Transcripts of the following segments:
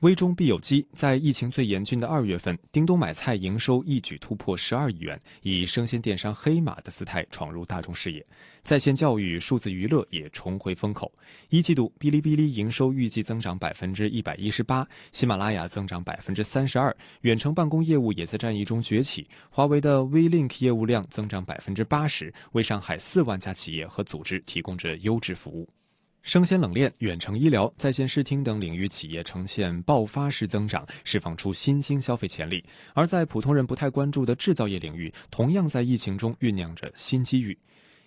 危中必有机，在疫情最严峻的二月份，叮咚买菜营收一举突破十二亿元，以生鲜电商黑马的姿态闯入大众视野。在线教育、数字娱乐也重回风口。一季度，哔哩哔哩营收预计增长百分之一百一十八，喜马拉雅增长百分之三十二，远程办公业务也在战役中崛起。华为的 WeLink 业务量增长百分之八十，为上海四万家企业和组织提供着优质服务。生鲜冷链、远程医疗、在线视听等领域企业呈现爆发式增长，释放出新兴消费潜力；而在普通人不太关注的制造业领域，同样在疫情中酝酿着新机遇。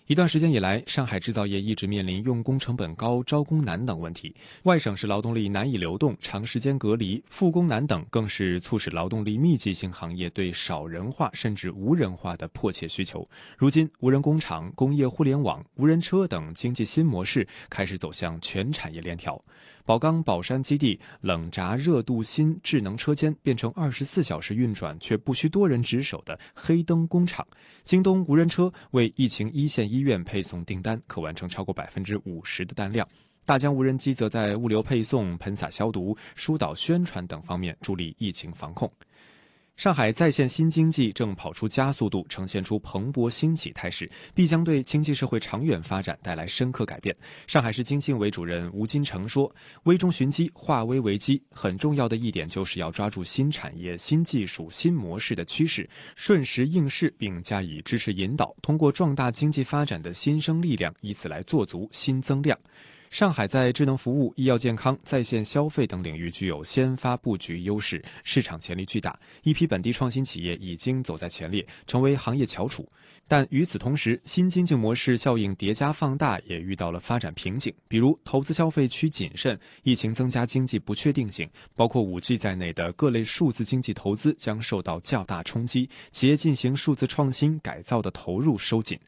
一段时间以来，上海制造业一直面临用工成本高、招工难等问题。外省市劳动力难以流动，长时间隔离、复工难等，更是促使劳动力密集型行业对少人化甚至无人化的迫切需求。如今，无人工厂、工业互联网、无人车等经济新模式开始走向全产业链条。宝钢宝山基地冷轧热镀锌智能车间变成二十四小时运转却不需多人值守的黑灯工厂。京东无人车为疫情一线医院配送订单，可完成超过百分之五十的单量。大疆无人机则在物流配送、喷洒消毒、疏导宣传等方面助力疫情防控。上海在线新经济正跑出加速度，呈现出蓬勃兴起态势，必将对经济社会长远发展带来深刻改变。上海市经信委主任吴金城说：“危中寻机，化危为机，很重要的一点就是要抓住新产业、新技术、新模式的趋势，顺时应势，并加以支持引导，通过壮大经济发展的新生力量，以此来做足新增量。”上海在智能服务、医药健康、在线消费等领域具有先发布局优势，市场潜力巨大。一批本地创新企业已经走在前列，成为行业翘楚。但与此同时，新经济模式效应叠加放大，也遇到了发展瓶颈。比如，投资消费趋谨慎，疫情增加经济不确定性，包括五 G 在内的各类数字经济投资将受到较大冲击，企业进行数字创新改造的投入收紧。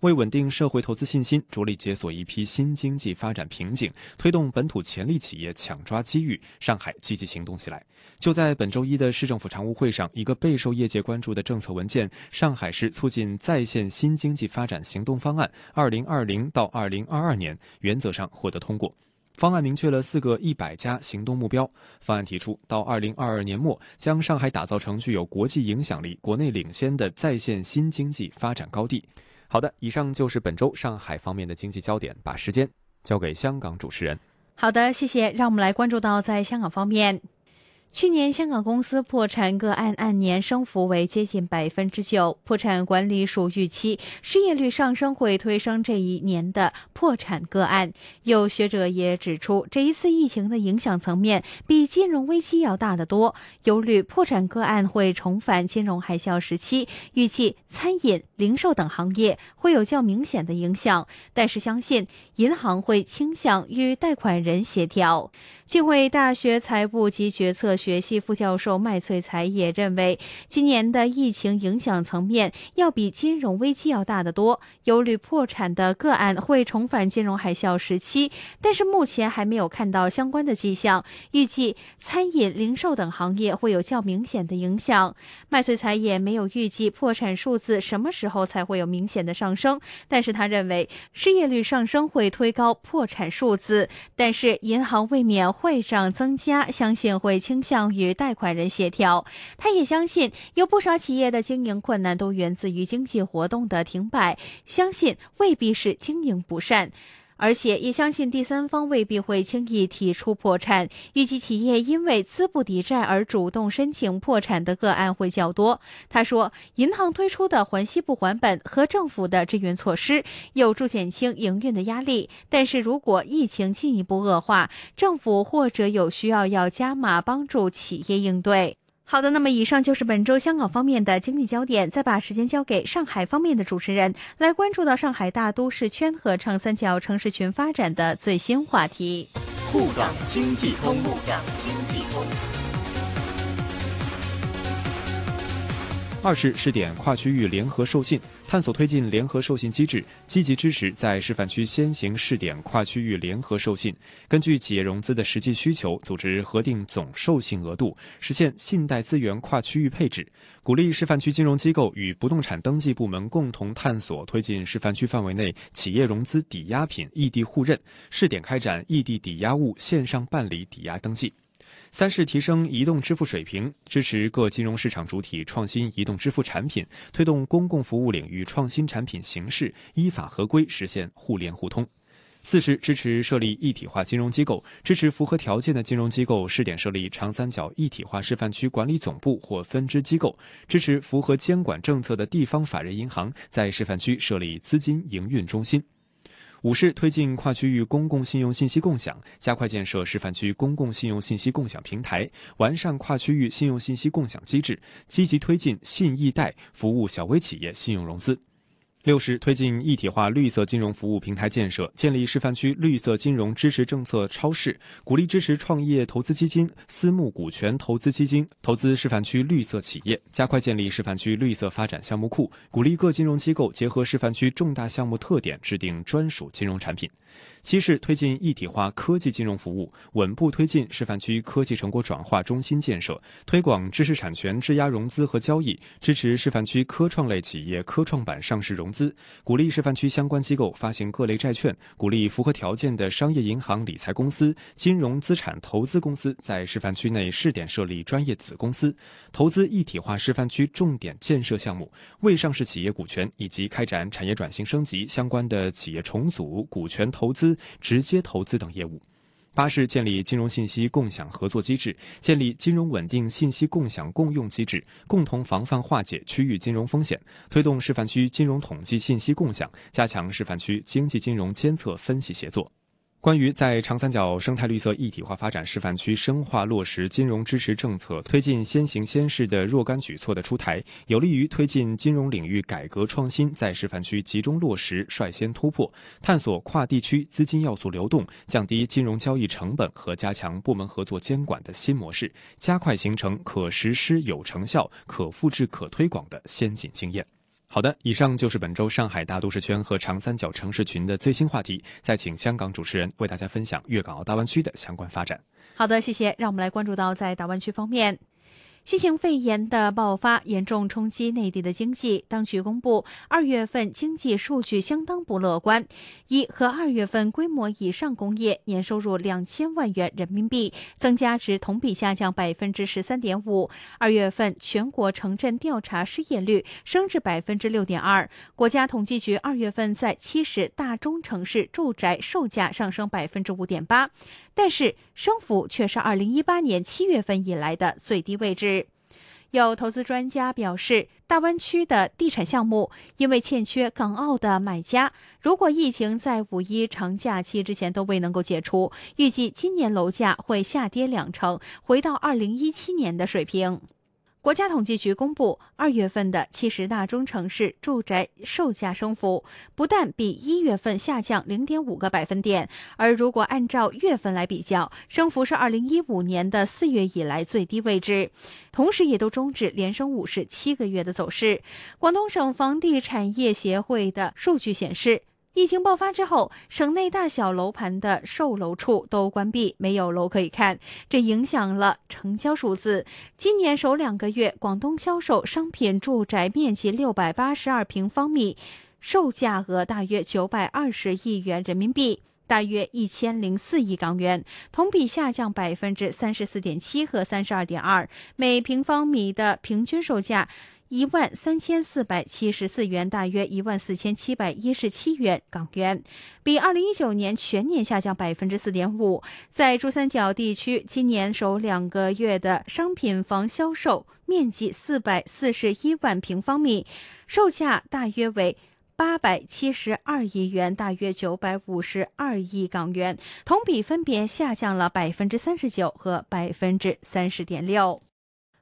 为稳定社会投资信心，着力解锁一批新经济发展瓶颈，推动本土潜力企业抢抓机遇，上海积极行动起来。就在本周一的市政府常务会上，一个备受业界关注的政策文件《上海市促进在线新经济发展行动方案（二零二零到二零二二年）》原则上获得通过。方案明确了四个一百家行动目标。方案提出，到二零二二年末，将上海打造成具有国际影响力、国内领先的在线新经济发展高地。好的，以上就是本周上海方面的经济焦点。把时间交给香港主持人。好的，谢谢。让我们来关注到在香港方面。去年香港公司破产个案按年升幅为接近百分之九，破产管理署预期失业率上升会推升这一年的破产个案。有学者也指出，这一次疫情的影响层面比金融危机要大得多，忧虑破产个案会重返金融海啸时期，预计餐饮、零售等行业会有较明显的影响，但是相信银行会倾向与贷款人协调。浸会大学财务及决策学系副教授麦翠才也认为，今年的疫情影响层面要比金融危机要大得多，忧虑破产的个案会重返金融海啸时期，但是目前还没有看到相关的迹象。预计餐饮、零售等行业会有较明显的影响。麦翠才也没有预计破产数字什么时候才会有明显的上升，但是他认为失业率上升会推高破产数字，但是银行未免。会上增加，相信会倾向与贷款人协调。他也相信，有不少企业的经营困难都源自于经济活动的停摆，相信未必是经营不善。而且也相信第三方未必会轻易提出破产。预计企业因为资不抵债而主动申请破产的个案会较多。他说，银行推出的还息不还本和政府的支援措施有助减轻营运的压力，但是如果疫情进一步恶化，政府或者有需要要加码帮助企业应对。好的，那么以上就是本周香港方面的经济焦点。再把时间交给上海方面的主持人，来关注到上海大都市圈和长三角城市群发展的最新话题。沪港经济通，沪港经济通。二是试点跨区域联合授信。探索推进联合授信机制，积极支持在示范区先行试点跨区域联合授信。根据企业融资的实际需求，组织核定总授信额度，实现信贷资源跨区域配置。鼓励示范区金融机构与不动产登记部门共同探索推进示范区范围内企业融资抵押品异地互认，试点开展异地抵押物线上办理抵押登记。三是提升移动支付水平，支持各金融市场主体创新移动支付产品，推动公共服务领域创新产品形式依法合规实现互联互通。四是支持设立一体化金融机构，支持符合条件的金融机构试点设立长三角一体化示范区管理总部或分支机构，支持符合监管政策的地方法人银行在示范区设立资金营运中心。五是推进跨区域公共信用信息共享，加快建设示范区公共信用信息共享平台，完善跨区域信用信息共享机制，积极推进信易贷服务小微企业信用融资。六是推进一体化绿色金融服务平台建设，建立示范区绿色金融支持政策超市，鼓励支持创业投资基金、私募股权投资基金投资示范区绿色企业，加快建立示范区绿色发展项目库，鼓励各金融机构结合示范区重大项目特点，制定专属金融产品。七是推进一体化科技金融服务，稳步推进示范区科技成果转化中心建设，推广知识产权质押融资和交易，支持示范区科创类企业科创板上市融资，鼓励示范区相关机构发行各类债券，鼓励符合条件的商业银行、理财公司、金融资产投资公司在示范区内试点设立专业子公司，投资一体化示范区重点建设项目、未上市企业股权以及开展产业转型升级相关的企业重组、股权投资。直接投资等业务。八是建立金融信息共享合作机制，建立金融稳定信息共享共用机制，共同防范化解区域金融风险，推动示范区金融统计信息共享，加强示范区经济金融监测分析协作。关于在长三角生态绿色一体化发展示范区深化落实金融支持政策，推进先行先试的若干举措的出台，有利于推进金融领域改革创新在示范区集中落实、率先突破，探索跨地区资金要素流动、降低金融交易成本和加强部门合作监管的新模式，加快形成可实施、有成效、可复制、可推广的先进经验。好的，以上就是本周上海大都市圈和长三角城市群的最新话题。再请香港主持人为大家分享粤港澳大湾区的相关发展。好的，谢谢。让我们来关注到在大湾区方面。新型肺炎的爆发严重冲击内地的经济，当局公布二月份经济数据相当不乐观。一和二月份规模以上工业年收入两千万元人民币，增加值同比下降百分之十三点五。二月份全国城镇调查失业率升至百分之六点二。国家统计局二月份在七十大中城市住宅售价上升百分之五点八，但是升幅却是二零一八年七月份以来的最低位置。有投资专家表示，大湾区的地产项目因为欠缺港澳的买家，如果疫情在五一长假期之前都未能够解除，预计今年楼价会下跌两成，回到二零一七年的水平。国家统计局公布，二月份的七十大中城市住宅售价升幅不但比一月份下降零点五个百分点，而如果按照月份来比较，升幅是二零一五年的四月以来最低位置，同时也都终止连升五十七个月的走势。广东省房地产业协会的数据显示。疫情爆发之后，省内大小楼盘的售楼处都关闭，没有楼可以看，这影响了成交数字。今年首两个月，广东销售商品住宅面积六百八十二平方米，售价额大约九百二十亿元人民币。大约一千零四亿港元，同比下降百分之三十四点七和三十二点二。每平方米的平均售价一万三千四百七十四元，大约一万四千七百一十七元港元，比二零一九年全年下降百分之四点五。在珠三角地区，今年首两个月的商品房销售面积四百四十一万平方米，售价大约为。八百七十二亿元，大约九百五十二亿港元，同比分别下降了百分之三十九和百分之三十点六。